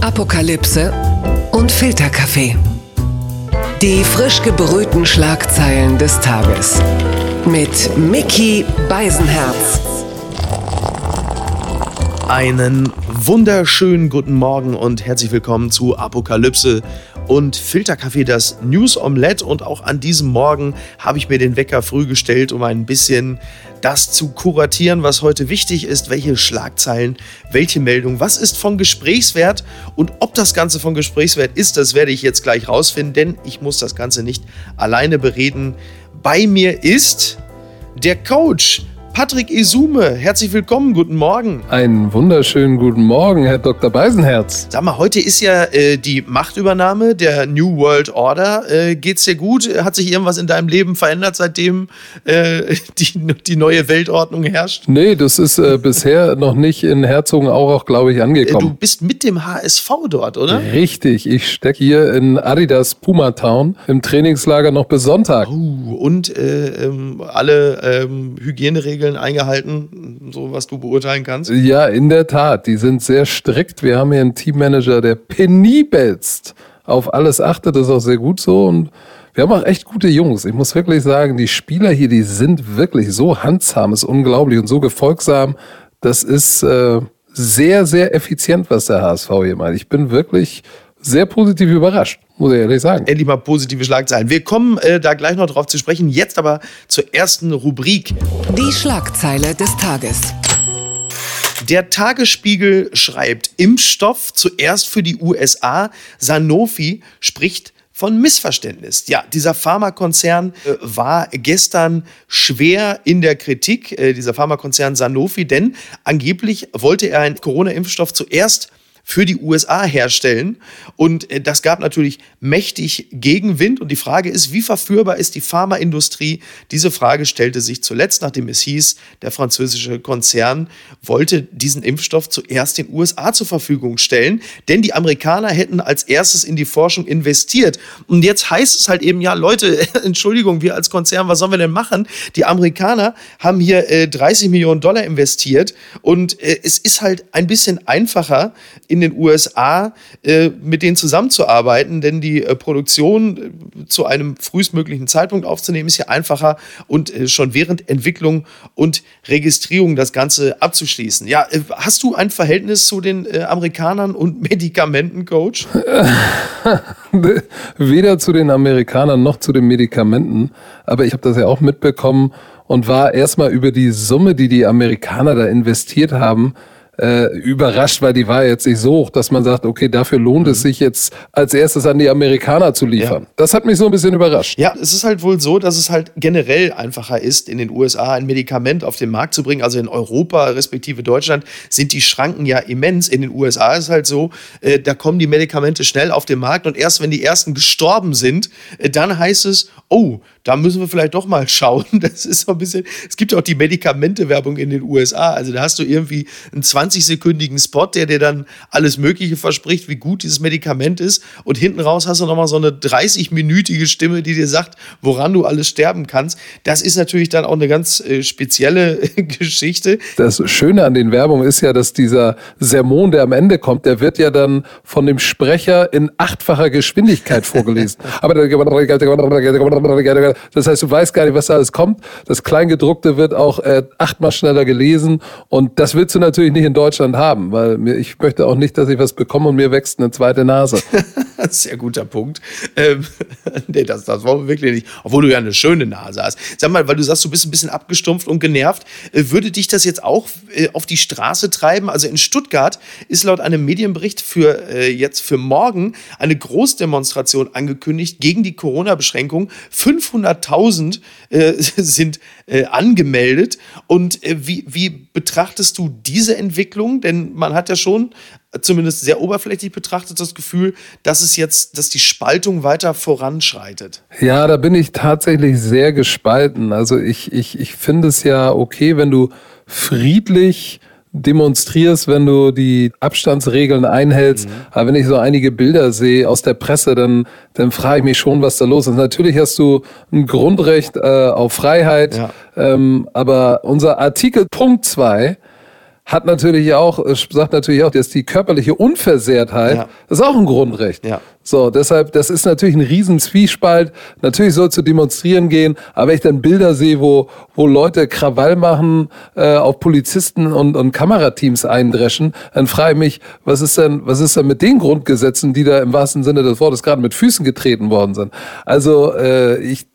Apokalypse und Filterkaffee. Die frisch gebrühten Schlagzeilen des Tages. Mit Mickey Beisenherz. Einen wunderschönen guten Morgen und herzlich willkommen zu Apokalypse und Filterkaffee, das News Omelette. Und auch an diesem Morgen habe ich mir den Wecker früh gestellt, um ein bisschen das zu kuratieren, was heute wichtig ist, welche Schlagzeilen, welche Meldung, was ist von Gesprächswert und ob das Ganze von Gesprächswert ist, das werde ich jetzt gleich rausfinden, denn ich muss das Ganze nicht alleine bereden. Bei mir ist der Coach Patrick Esume. Herzlich willkommen, guten Morgen. Einen wunderschönen guten Morgen, Herr Dr. Beisenherz. Sag mal, heute ist ja äh, die Machtübernahme der New World Order. Äh, geht's dir gut? Hat sich irgendwas in deinem Leben verändert, seitdem äh, die, die neue Weltordnung herrscht? Nee, das ist äh, bisher noch nicht in Herzogenaurach, glaube ich, angekommen. Äh, du bist mit dem HSV dort, oder? Richtig, ich stecke hier in Adidas Puma Town im Trainingslager noch bis Sonntag. Oh, und äh, ähm, alle ähm, Hygieneregeln Regeln eingehalten, so was du beurteilen kannst? Ja, in der Tat. Die sind sehr strikt. Wir haben hier einen Teammanager, der penibelst auf alles achtet. Das ist auch sehr gut so. Und wir haben auch echt gute Jungs. Ich muss wirklich sagen, die Spieler hier, die sind wirklich so handsam, ist unglaublich und so gefolgsam. Das ist äh, sehr, sehr effizient, was der HSV hier meint. Ich bin wirklich sehr positiv überrascht, muss ich ehrlich sagen. Endlich mal positive Schlagzeilen. Wir kommen äh, da gleich noch drauf zu sprechen. Jetzt aber zur ersten Rubrik. Die Schlagzeile des Tages. Der Tagesspiegel schreibt, Impfstoff zuerst für die USA. Sanofi spricht von Missverständnis. Ja, dieser Pharmakonzern äh, war gestern schwer in der Kritik, äh, dieser Pharmakonzern Sanofi, denn angeblich wollte er einen Corona-Impfstoff zuerst für die USA herstellen. Und äh, das gab natürlich mächtig Gegenwind. Und die Frage ist, wie verführbar ist die Pharmaindustrie? Diese Frage stellte sich zuletzt, nachdem es hieß, der französische Konzern wollte diesen Impfstoff zuerst den USA zur Verfügung stellen. Denn die Amerikaner hätten als erstes in die Forschung investiert. Und jetzt heißt es halt eben, ja, Leute, Entschuldigung, wir als Konzern, was sollen wir denn machen? Die Amerikaner haben hier äh, 30 Millionen Dollar investiert. Und äh, es ist halt ein bisschen einfacher, in in den USA äh, mit denen zusammenzuarbeiten, denn die äh, Produktion äh, zu einem frühestmöglichen Zeitpunkt aufzunehmen ist ja einfacher und äh, schon während Entwicklung und Registrierung das Ganze abzuschließen. Ja, äh, hast du ein Verhältnis zu den Amerikanern und Medikamenten, Coach? Weder zu den Amerikanern noch zu den Medikamenten, aber ich habe das ja auch mitbekommen und war erstmal über die Summe, die die Amerikaner da investiert haben, äh, überrascht, weil die war jetzt nicht so hoch, dass man sagt, okay, dafür lohnt mhm. es sich jetzt als erstes an die Amerikaner zu liefern. Ja. Das hat mich so ein bisschen überrascht. Ja, es ist halt wohl so, dass es halt generell einfacher ist, in den USA ein Medikament auf den Markt zu bringen. Also in Europa respektive Deutschland sind die Schranken ja immens. In den USA ist es halt so, äh, da kommen die Medikamente schnell auf den Markt und erst wenn die ersten gestorben sind, äh, dann heißt es, oh, da müssen wir vielleicht doch mal schauen. Das ist so ein bisschen, es gibt auch die Medikamentewerbung in den USA. Also da hast du irgendwie einen 20-sekündigen Spot, der dir dann alles Mögliche verspricht, wie gut dieses Medikament ist. Und hinten raus hast du nochmal so eine 30-minütige Stimme, die dir sagt, woran du alles sterben kannst. Das ist natürlich dann auch eine ganz äh, spezielle Geschichte. Das Schöne an den Werbungen ist ja, dass dieser Sermon, der am Ende kommt, der wird ja dann von dem Sprecher in achtfacher Geschwindigkeit vorgelesen. Aber das heißt, du weißt gar nicht, was da alles kommt. Das Kleingedruckte wird auch äh, achtmal schneller gelesen. Und das willst du natürlich nicht in Deutschland haben, weil mir, ich möchte auch nicht, dass ich was bekomme und mir wächst eine zweite Nase. Sehr guter Punkt. Ähm, nee, das, das wollen wir wirklich nicht. Obwohl du ja eine schöne Nase hast. Sag mal, weil du sagst, du bist ein bisschen abgestumpft und genervt. Äh, würde dich das jetzt auch äh, auf die Straße treiben? Also in Stuttgart ist laut einem Medienbericht für äh, jetzt für morgen eine Großdemonstration angekündigt gegen die Corona-Beschränkung. 500.000 äh, sind äh, angemeldet. Und äh, wie, wie betrachtest du diese Entwicklung? Denn man hat ja schon zumindest sehr oberflächlich betrachtet das Gefühl, dass es jetzt, dass die Spaltung weiter voranschreitet. Ja, da bin ich tatsächlich sehr gespalten. Also ich, ich, ich finde es ja okay, wenn du friedlich demonstrierst, wenn du die Abstandsregeln einhältst. Mhm. Aber wenn ich so einige Bilder sehe aus der Presse, dann, dann frage ich mich schon, was da los ist. Natürlich hast du ein Grundrecht äh, auf Freiheit, ja. ähm, aber unser Artikel Punkt 2 hat natürlich auch, sagt natürlich auch, dass die körperliche Unversehrtheit, ja. ist auch ein Grundrecht. Ja. So, deshalb, das ist natürlich ein riesen Zwiespalt. Natürlich soll zu demonstrieren gehen, aber wenn ich dann Bilder sehe, wo, wo Leute Krawall machen, äh, auf Polizisten und, und Kamerateams eindreschen, dann frage ich mich, was ist denn, was ist denn mit den Grundgesetzen, die da im wahrsten Sinne des Wortes gerade mit Füßen getreten worden sind? Also, äh, ich,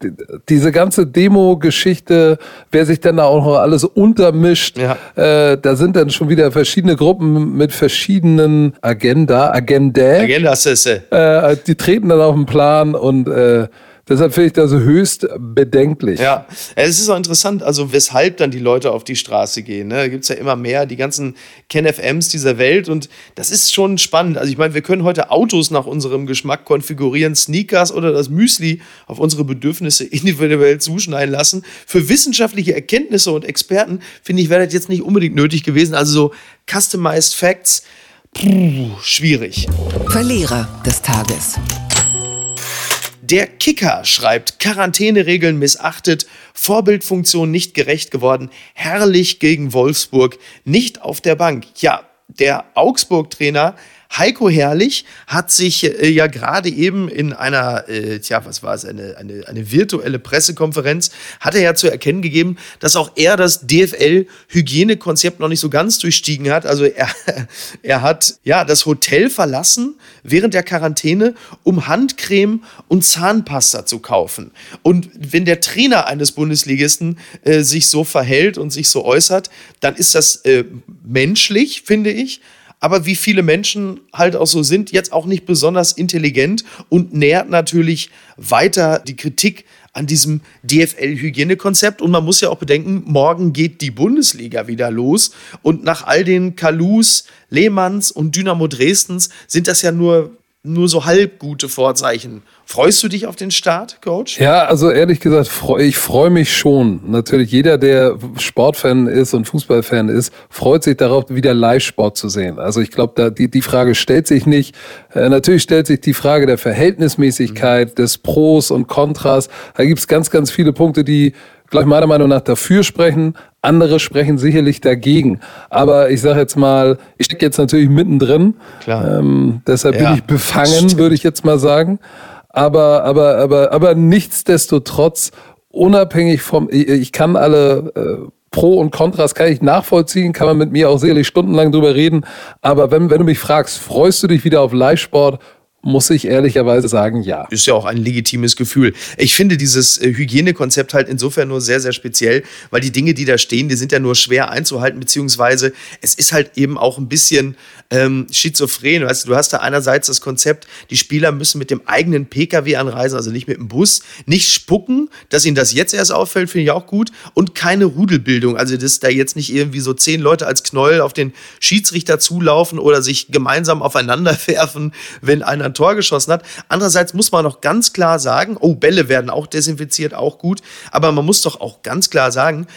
diese ganze Demo-Geschichte, wer sich denn da auch noch alles untermischt, ja. äh, da sind dann schon wieder verschiedene Gruppen mit verschiedenen Agenda, Agenda. Agendas, äh, die treten dann auf den Plan und äh, Deshalb finde ich das höchst bedenklich. Ja, es ist auch interessant, also weshalb dann die Leute auf die Straße gehen. Ne? Da gibt es ja immer mehr, die ganzen KenFMs dieser Welt und das ist schon spannend. Also ich meine, wir können heute Autos nach unserem Geschmack konfigurieren, Sneakers oder das Müsli auf unsere Bedürfnisse individuell zuschneiden lassen. Für wissenschaftliche Erkenntnisse und Experten, finde ich, wäre das jetzt nicht unbedingt nötig gewesen. Also so Customized Facts, Puh, schwierig. Verlierer des Tages. Der Kicker schreibt, Quarantäneregeln missachtet, Vorbildfunktion nicht gerecht geworden, herrlich gegen Wolfsburg, nicht auf der Bank. Ja, der Augsburg-Trainer Heiko Herrlich hat sich äh, ja gerade eben in einer, äh, tja, was war es, eine, eine, eine virtuelle Pressekonferenz, hat er ja zu erkennen gegeben, dass auch er das DFL-Hygienekonzept noch nicht so ganz durchstiegen hat. Also er, er hat ja das Hotel verlassen während der Quarantäne, um Handcreme und Zahnpasta zu kaufen. Und wenn der Trainer eines Bundesligisten äh, sich so verhält und sich so äußert, dann ist das äh, menschlich, finde ich aber wie viele Menschen halt auch so sind, jetzt auch nicht besonders intelligent und nährt natürlich weiter die Kritik an diesem DFL-Hygienekonzept. Und man muss ja auch bedenken, morgen geht die Bundesliga wieder los. Und nach all den Kalus, Lehmanns und Dynamo Dresdens sind das ja nur, nur so halb gute Vorzeichen Freust du dich auf den Start, Coach? Ja, also ehrlich gesagt, ich freue mich schon. Natürlich, jeder, der Sportfan ist und Fußballfan ist, freut sich darauf, wieder Live-Sport zu sehen. Also ich glaube, da die, die Frage stellt sich nicht. Äh, natürlich stellt sich die Frage der Verhältnismäßigkeit, mhm. des Pros und Kontras. Da gibt es ganz, ganz viele Punkte, die gleich meiner Meinung nach dafür sprechen. Andere sprechen sicherlich dagegen. Aber ich sage jetzt mal, ich stecke jetzt natürlich mittendrin. Klar. Ähm, deshalb ja, bin ich befangen, würde ich jetzt mal sagen aber, aber, aber, aber nichtsdestotrotz, unabhängig vom, ich, ich kann alle äh, Pro und Kontras kann ich nachvollziehen, kann man mit mir auch sicherlich stundenlang drüber reden. Aber wenn, wenn du mich fragst, freust du dich wieder auf Live-Sport? Muss ich ehrlicherweise sagen, ja. Ist ja auch ein legitimes Gefühl. Ich finde dieses äh, Hygienekonzept halt insofern nur sehr, sehr speziell, weil die Dinge, die da stehen, die sind ja nur schwer einzuhalten, beziehungsweise es ist halt eben auch ein bisschen ähm, schizophren. Weißt du, du hast da einerseits das Konzept, die Spieler müssen mit dem eigenen Pkw anreisen, also nicht mit dem Bus, nicht spucken, dass ihnen das jetzt erst auffällt, finde ich auch gut, und keine Rudelbildung, also dass da jetzt nicht irgendwie so zehn Leute als Knäuel auf den Schiedsrichter zulaufen oder sich gemeinsam aufeinander werfen, wenn einer ein Tor geschossen hat. Andererseits muss man noch ganz klar sagen, oh, Bälle werden auch desinfiziert, auch gut. Aber man muss doch auch ganz klar sagen,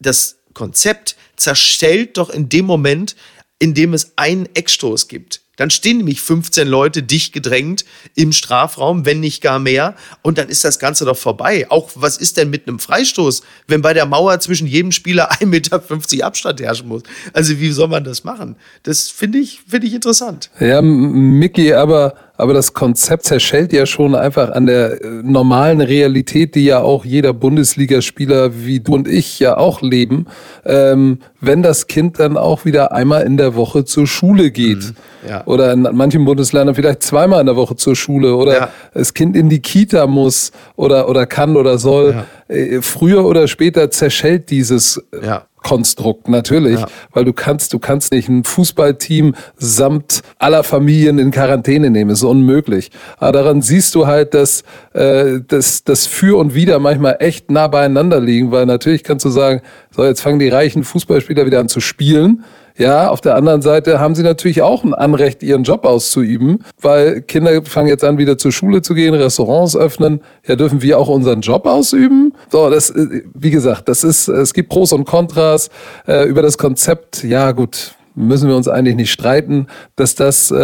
das Konzept zerstellt doch in dem Moment, in dem es einen Eckstoß gibt. Dann stehen nämlich 15 Leute dicht gedrängt im Strafraum, wenn nicht gar mehr. Und dann ist das Ganze doch vorbei. Auch was ist denn mit einem Freistoß, wenn bei der Mauer zwischen jedem Spieler 1,50 Meter Abstand herrschen muss? Also wie soll man das machen? Das finde ich, finde ich interessant. Ja, Mickey, aber aber das Konzept zerschellt ja schon einfach an der äh, normalen Realität, die ja auch jeder Bundesligaspieler wie du und ich ja auch leben, ähm, wenn das Kind dann auch wieder einmal in der Woche zur Schule geht. Mhm, ja. Oder in manchen Bundesländern vielleicht zweimal in der Woche zur Schule oder ja. das Kind in die Kita muss oder, oder kann oder soll. Ja. Äh, früher oder später zerschellt dieses ja. Konstrukt, natürlich, ja. weil du kannst, du kannst nicht ein Fußballteam samt aller Familien in Quarantäne nehmen, ist unmöglich. Aber daran siehst du halt, dass äh, das, das Für und Wider manchmal echt nah beieinander liegen, weil natürlich kannst du sagen, so jetzt fangen die reichen Fußballspieler wieder an zu spielen ja, auf der anderen Seite haben sie natürlich auch ein Anrecht, ihren Job auszuüben, weil Kinder fangen jetzt an, wieder zur Schule zu gehen, Restaurants öffnen. Ja, dürfen wir auch unseren Job ausüben? So, das, äh, wie gesagt, das ist, es gibt Pros und Kontras äh, über das Konzept. Ja, gut, müssen wir uns eigentlich nicht streiten, dass das äh,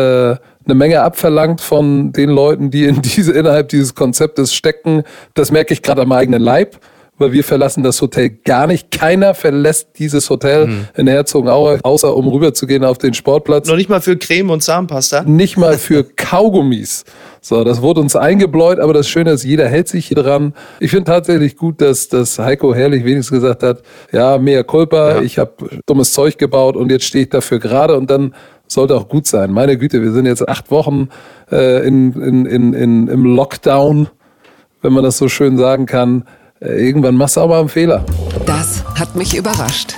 eine Menge abverlangt von den Leuten, die in diese, innerhalb dieses Konzeptes stecken. Das merke ich gerade am eigenen Leib weil wir verlassen das Hotel gar nicht. Keiner verlässt dieses Hotel mhm. in Herzogenaurach, außer um rüberzugehen auf den Sportplatz. Noch nicht mal für Creme und Zahnpasta? Nicht mal für Kaugummis. So, das wurde uns eingebläut, aber das Schöne ist, jeder hält sich hier dran. Ich finde tatsächlich gut, dass, dass Heiko Herrlich wenigstens gesagt hat, ja, mehr Culpa, ja. ich habe dummes Zeug gebaut und jetzt stehe ich dafür gerade und dann sollte auch gut sein. Meine Güte, wir sind jetzt acht Wochen äh, in, in, in, in, im Lockdown, wenn man das so schön sagen kann. Irgendwann machst du mal einen Fehler. Das hat mich überrascht.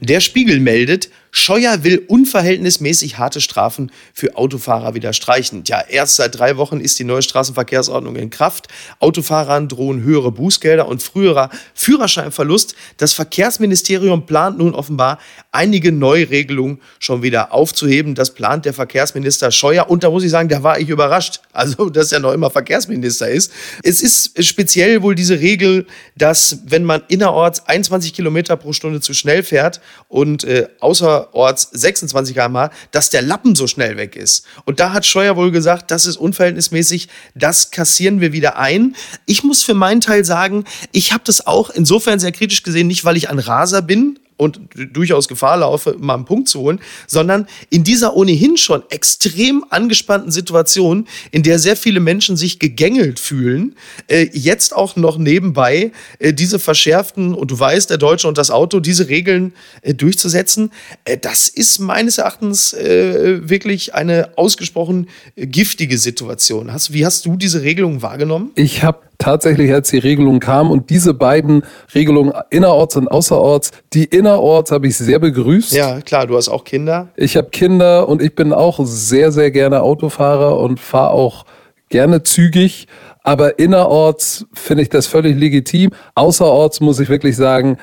Der Spiegel meldet, Scheuer will unverhältnismäßig harte Strafen für Autofahrer wieder streichen. Ja, erst seit drei Wochen ist die neue Straßenverkehrsordnung in Kraft. Autofahrern drohen höhere Bußgelder und früherer Führerscheinverlust. Das Verkehrsministerium plant nun offenbar einige Neuregelungen schon wieder aufzuheben. Das plant der Verkehrsminister Scheuer. Und da muss ich sagen, da war ich überrascht. Also, dass er noch immer Verkehrsminister ist. Es ist speziell wohl diese Regel, dass wenn man innerorts 21 Kilometer pro Stunde zu schnell fährt und äh, außer außerorts 26 km/h, dass der Lappen so schnell weg ist. Und da hat Scheuer wohl gesagt, das ist unverhältnismäßig, das kassieren wir wieder ein. Ich muss für meinen Teil sagen, ich habe das auch insofern sehr kritisch gesehen, nicht weil ich ein Raser bin, und durchaus Gefahr laufe, mal einen Punkt zu holen, sondern in dieser ohnehin schon extrem angespannten Situation, in der sehr viele Menschen sich gegängelt fühlen, äh, jetzt auch noch nebenbei äh, diese verschärften, und du weißt, der Deutsche und das Auto, diese Regeln äh, durchzusetzen, äh, das ist meines Erachtens äh, wirklich eine ausgesprochen äh, giftige Situation. Hast, wie hast du diese Regelung wahrgenommen? Ich habe tatsächlich, als die Regelung kam und diese beiden Regelungen innerorts und außerorts, die innerorts habe ich sehr begrüßt. Ja, klar, du hast auch Kinder. Ich habe Kinder und ich bin auch sehr, sehr gerne Autofahrer und fahre auch gerne zügig. Aber innerorts finde ich das völlig legitim. Außerorts muss ich wirklich sagen,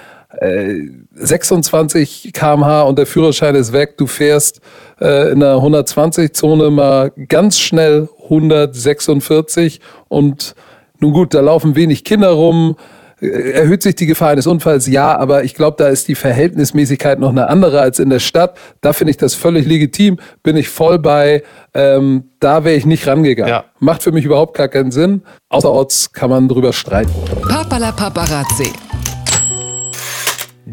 26 äh, kmh und der Führerschein ist weg. Du fährst äh, in einer 120-Zone mal ganz schnell 146 und nun gut, da laufen wenig Kinder rum. Äh, erhöht sich die Gefahr eines Unfalls? Ja, aber ich glaube, da ist die Verhältnismäßigkeit noch eine andere als in der Stadt. Da finde ich das völlig legitim, bin ich voll bei. Ähm, da wäre ich nicht rangegangen. Ja. Macht für mich überhaupt gar keinen Sinn. Außerorts kann man drüber streiten. Papala Paparazzi.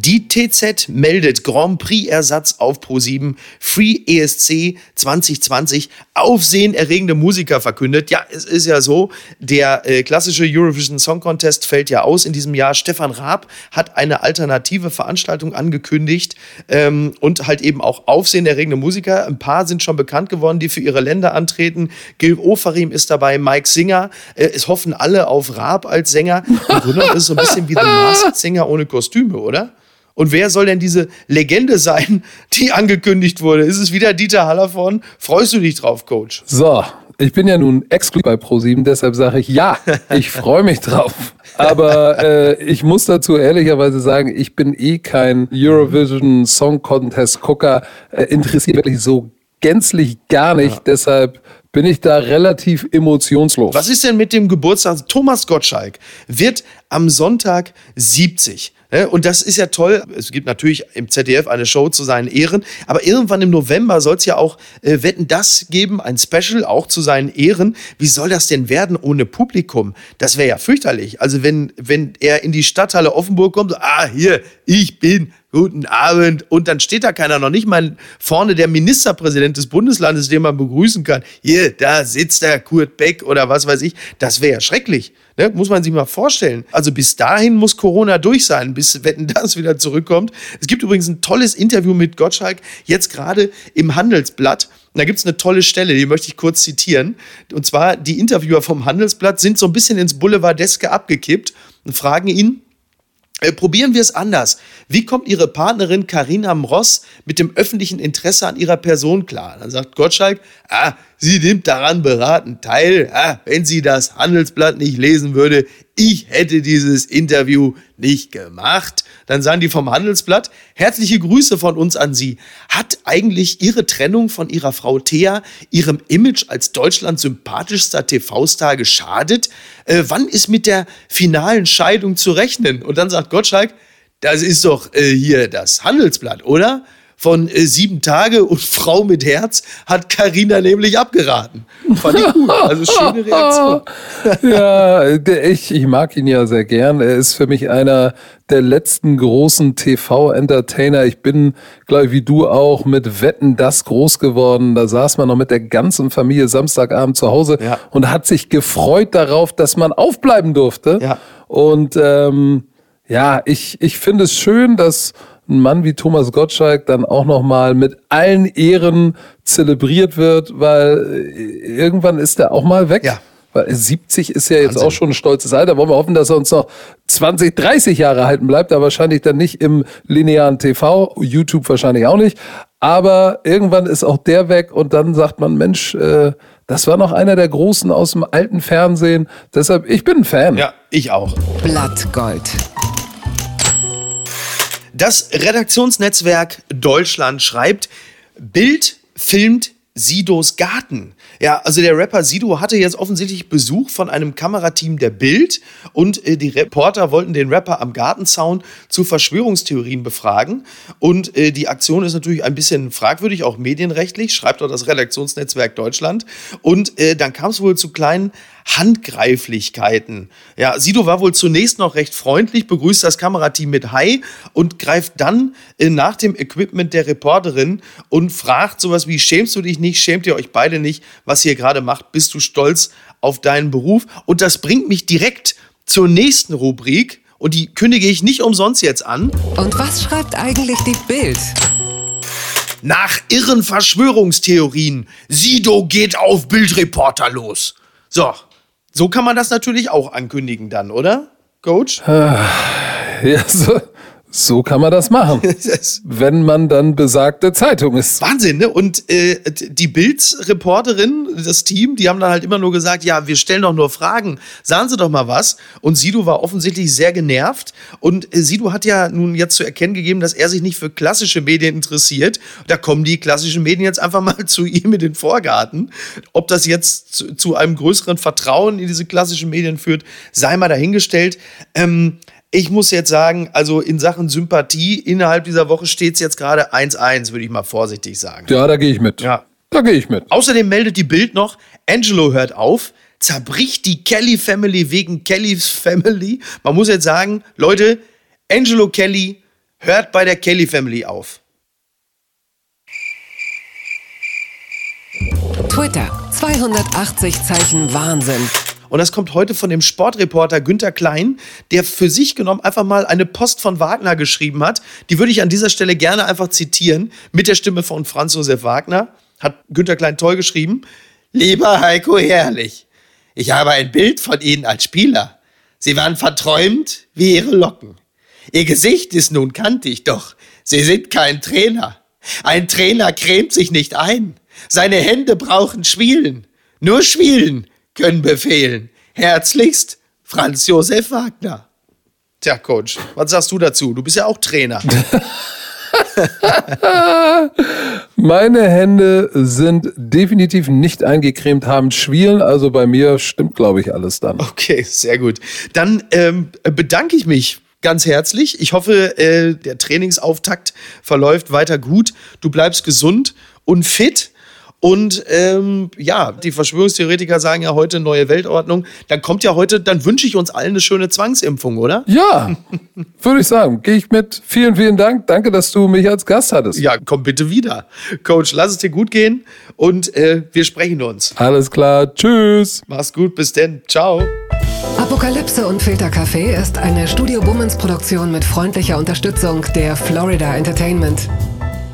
Die TZ meldet Grand Prix-Ersatz auf Pro7, Free ESC 2020, aufsehenerregende Musiker verkündet. Ja, es ist ja so, der äh, klassische Eurovision Song Contest fällt ja aus in diesem Jahr. Stefan Raab hat eine alternative Veranstaltung angekündigt ähm, und halt eben auch aufsehenerregende Musiker. Ein paar sind schon bekannt geworden, die für ihre Länder antreten. Gil Ofarim ist dabei, Mike Singer. Äh, es hoffen alle auf Raab als Sänger. Im Grunde ist es so ein bisschen wie The Masked Singer ohne Kostüme, oder? Und wer soll denn diese Legende sein, die angekündigt wurde? Ist es wieder Dieter Hallervorn? Freust du dich drauf, Coach? So, ich bin ja nun exklusiv bei Pro7, deshalb sage ich ja, ich freue mich drauf. Aber äh, ich muss dazu ehrlicherweise sagen, ich bin eh kein Eurovision Song Contest Gucker, äh, interessiert wirklich so gänzlich gar nicht. Ja. Deshalb bin ich da relativ emotionslos. Was ist denn mit dem Geburtstag? Thomas Gottschalk wird am Sonntag 70. Ne? Und das ist ja toll. Es gibt natürlich im ZDF eine Show zu seinen Ehren, aber irgendwann im November soll es ja auch äh, Wetten das geben, ein Special auch zu seinen Ehren. Wie soll das denn werden ohne Publikum? Das wäre ja fürchterlich. Also wenn, wenn er in die Stadthalle Offenburg kommt, ah, hier, ich bin guten Abend. Und dann steht da keiner, noch nicht mal vorne der Ministerpräsident des Bundeslandes, den man begrüßen kann. Hier, da sitzt der Kurt Beck oder was weiß ich. Das wäre ja schrecklich. Ne? Muss man sich mal vorstellen. Also bis dahin muss Corona durch sein, bis Wetten das wieder zurückkommt. Es gibt übrigens ein tolles Interview mit Gottschalk, jetzt gerade im Handelsblatt. da gibt es eine tolle Stelle, die möchte ich kurz zitieren. Und zwar, die Interviewer vom Handelsblatt sind so ein bisschen ins Boulevardeske abgekippt und fragen ihn, probieren wir es anders. Wie kommt Ihre Partnerin Karina Mross mit dem öffentlichen Interesse an ihrer Person klar? Dann sagt Gottschalk, ah, sie nimmt daran beraten teil. Ah, wenn sie das Handelsblatt nicht lesen würde, ich hätte dieses Interview nicht gemacht. Dann sagen die vom Handelsblatt, herzliche Grüße von uns an Sie. Hat eigentlich Ihre Trennung von Ihrer Frau Thea Ihrem Image als Deutschlands sympathischster TV-Star geschadet? Äh, wann ist mit der finalen Scheidung zu rechnen? Und dann sagt Gottschalk, das ist doch äh, hier das Handelsblatt, oder? Von äh, Sieben Tage und Frau mit Herz hat Karina nämlich abgeraten. Fand ich gut. Also schöne Reaktion. ja, ich, ich mag ihn ja sehr gern. Er ist für mich einer der letzten großen TV-Entertainer. Ich bin, glaube ich, wie du auch, mit Wetten das groß geworden. Da saß man noch mit der ganzen Familie Samstagabend zu Hause Ja. und hat sich gefreut darauf, dass man aufbleiben durfte. Ja. Und ähm, ja, ich, ich finde es schön, dass ein Mann wie Thomas Gottschalk dann auch nochmal mit allen Ehren zelebriert wird, weil äh, irgendwann ist er auch mal weg. Ja. Weil 70 ist ja jetzt Wahnsinn. auch schon ein stolzes Alter. Wollen wir hoffen, dass er uns noch 20, 30 Jahre halten bleibt, aber wahrscheinlich dann nicht im linearen TV, YouTube wahrscheinlich auch nicht. Aber irgendwann ist auch der weg und dann sagt man, Mensch, äh, das war noch einer der Großen aus dem alten Fernsehen. Deshalb, ich bin ein Fan. Ja, ich auch. Blattgold. Das Redaktionsnetzwerk Deutschland schreibt, Bild filmt Sidos Garten. Ja, also der Rapper Sido hatte jetzt offensichtlich Besuch von einem Kamerateam der Bild und äh, die Reporter wollten den Rapper am Gartenzaun zu Verschwörungstheorien befragen. Und äh, die Aktion ist natürlich ein bisschen fragwürdig, auch medienrechtlich, schreibt dort das Redaktionsnetzwerk Deutschland. Und äh, dann kam es wohl zu kleinen Handgreiflichkeiten. Ja, Sido war wohl zunächst noch recht freundlich, begrüßt das Kamerateam mit Hi und greift dann äh, nach dem Equipment der Reporterin und fragt sowas wie, schämst du dich nicht, schämt ihr euch beide nicht, was ihr gerade macht, bist du stolz auf deinen Beruf? Und das bringt mich direkt zur nächsten Rubrik und die kündige ich nicht umsonst jetzt an. Und was schreibt eigentlich die Bild? Nach irren Verschwörungstheorien, Sido geht auf Bildreporter los. So, so kann man das natürlich auch ankündigen dann, oder, Coach? Ja, so, so kann man das machen. Wenn man dann besagte Zeitung ist. Wahnsinn, ne? Und äh, die Bild-Reporterin, das Team, die haben dann halt immer nur gesagt, ja, wir stellen doch nur Fragen, sagen Sie doch mal was. Und Sido war offensichtlich sehr genervt. Und äh, Sido hat ja nun jetzt zu erkennen gegeben, dass er sich nicht für klassische Medien interessiert. Da kommen die klassischen Medien jetzt einfach mal zu ihm in den Vorgarten. Ob das jetzt zu, zu einem größeren Vertrauen in diese klassischen Medien führt, sei mal dahingestellt. Ähm, ich muss jetzt sagen, also in Sachen Sympathie innerhalb dieser Woche steht es jetzt gerade 1-1, würde ich mal vorsichtig sagen. Ja, da gehe ich mit. Ja. Da gehe ich mit. Außerdem meldet die Bild noch, Angelo hört auf, zerbricht die Kelly Family wegen Kellys Family. Man muss jetzt sagen, Leute, Angelo Kelly hört bei der Kelly Family auf. Twitter. 280 Zeichen Wahnsinn. Und das kommt heute von dem Sportreporter Günther Klein, der für sich genommen einfach mal eine Post von Wagner geschrieben hat. Die würde ich an dieser Stelle gerne einfach zitieren. Mit der Stimme von Franz Josef Wagner. Hat Günther Klein toll geschrieben. Lieber Heiko Herrlich, ich habe ein Bild von Ihnen als Spieler. Sie waren verträumt wie Ihre Locken. Ihr Gesicht ist nun kantig, doch Sie sind kein Trainer. Ein Trainer cremt sich nicht ein. Seine Hände brauchen Schwielen. Nur Schwielen können befehlen. Herzlichst, Franz Josef Wagner. Tja, Coach, was sagst du dazu? Du bist ja auch Trainer. Meine Hände sind definitiv nicht eingecremt, haben Schwielen. Also bei mir stimmt, glaube ich, alles dann. Okay, sehr gut. Dann ähm, bedanke ich mich ganz herzlich. Ich hoffe, äh, der Trainingsauftakt verläuft weiter gut. Du bleibst gesund und fit. Und ähm, ja, die Verschwörungstheoretiker sagen ja heute neue Weltordnung. Dann kommt ja heute, dann wünsche ich uns allen eine schöne Zwangsimpfung, oder? Ja, würde ich sagen. Gehe ich mit. Vielen, vielen Dank. Danke, dass du mich als Gast hattest. Ja, komm bitte wieder. Coach, lass es dir gut gehen und äh, wir sprechen uns. Alles klar. Tschüss. Mach's gut, bis denn. Ciao. Apokalypse und Filtercafé ist eine Studio Bummens Produktion mit freundlicher Unterstützung der Florida Entertainment.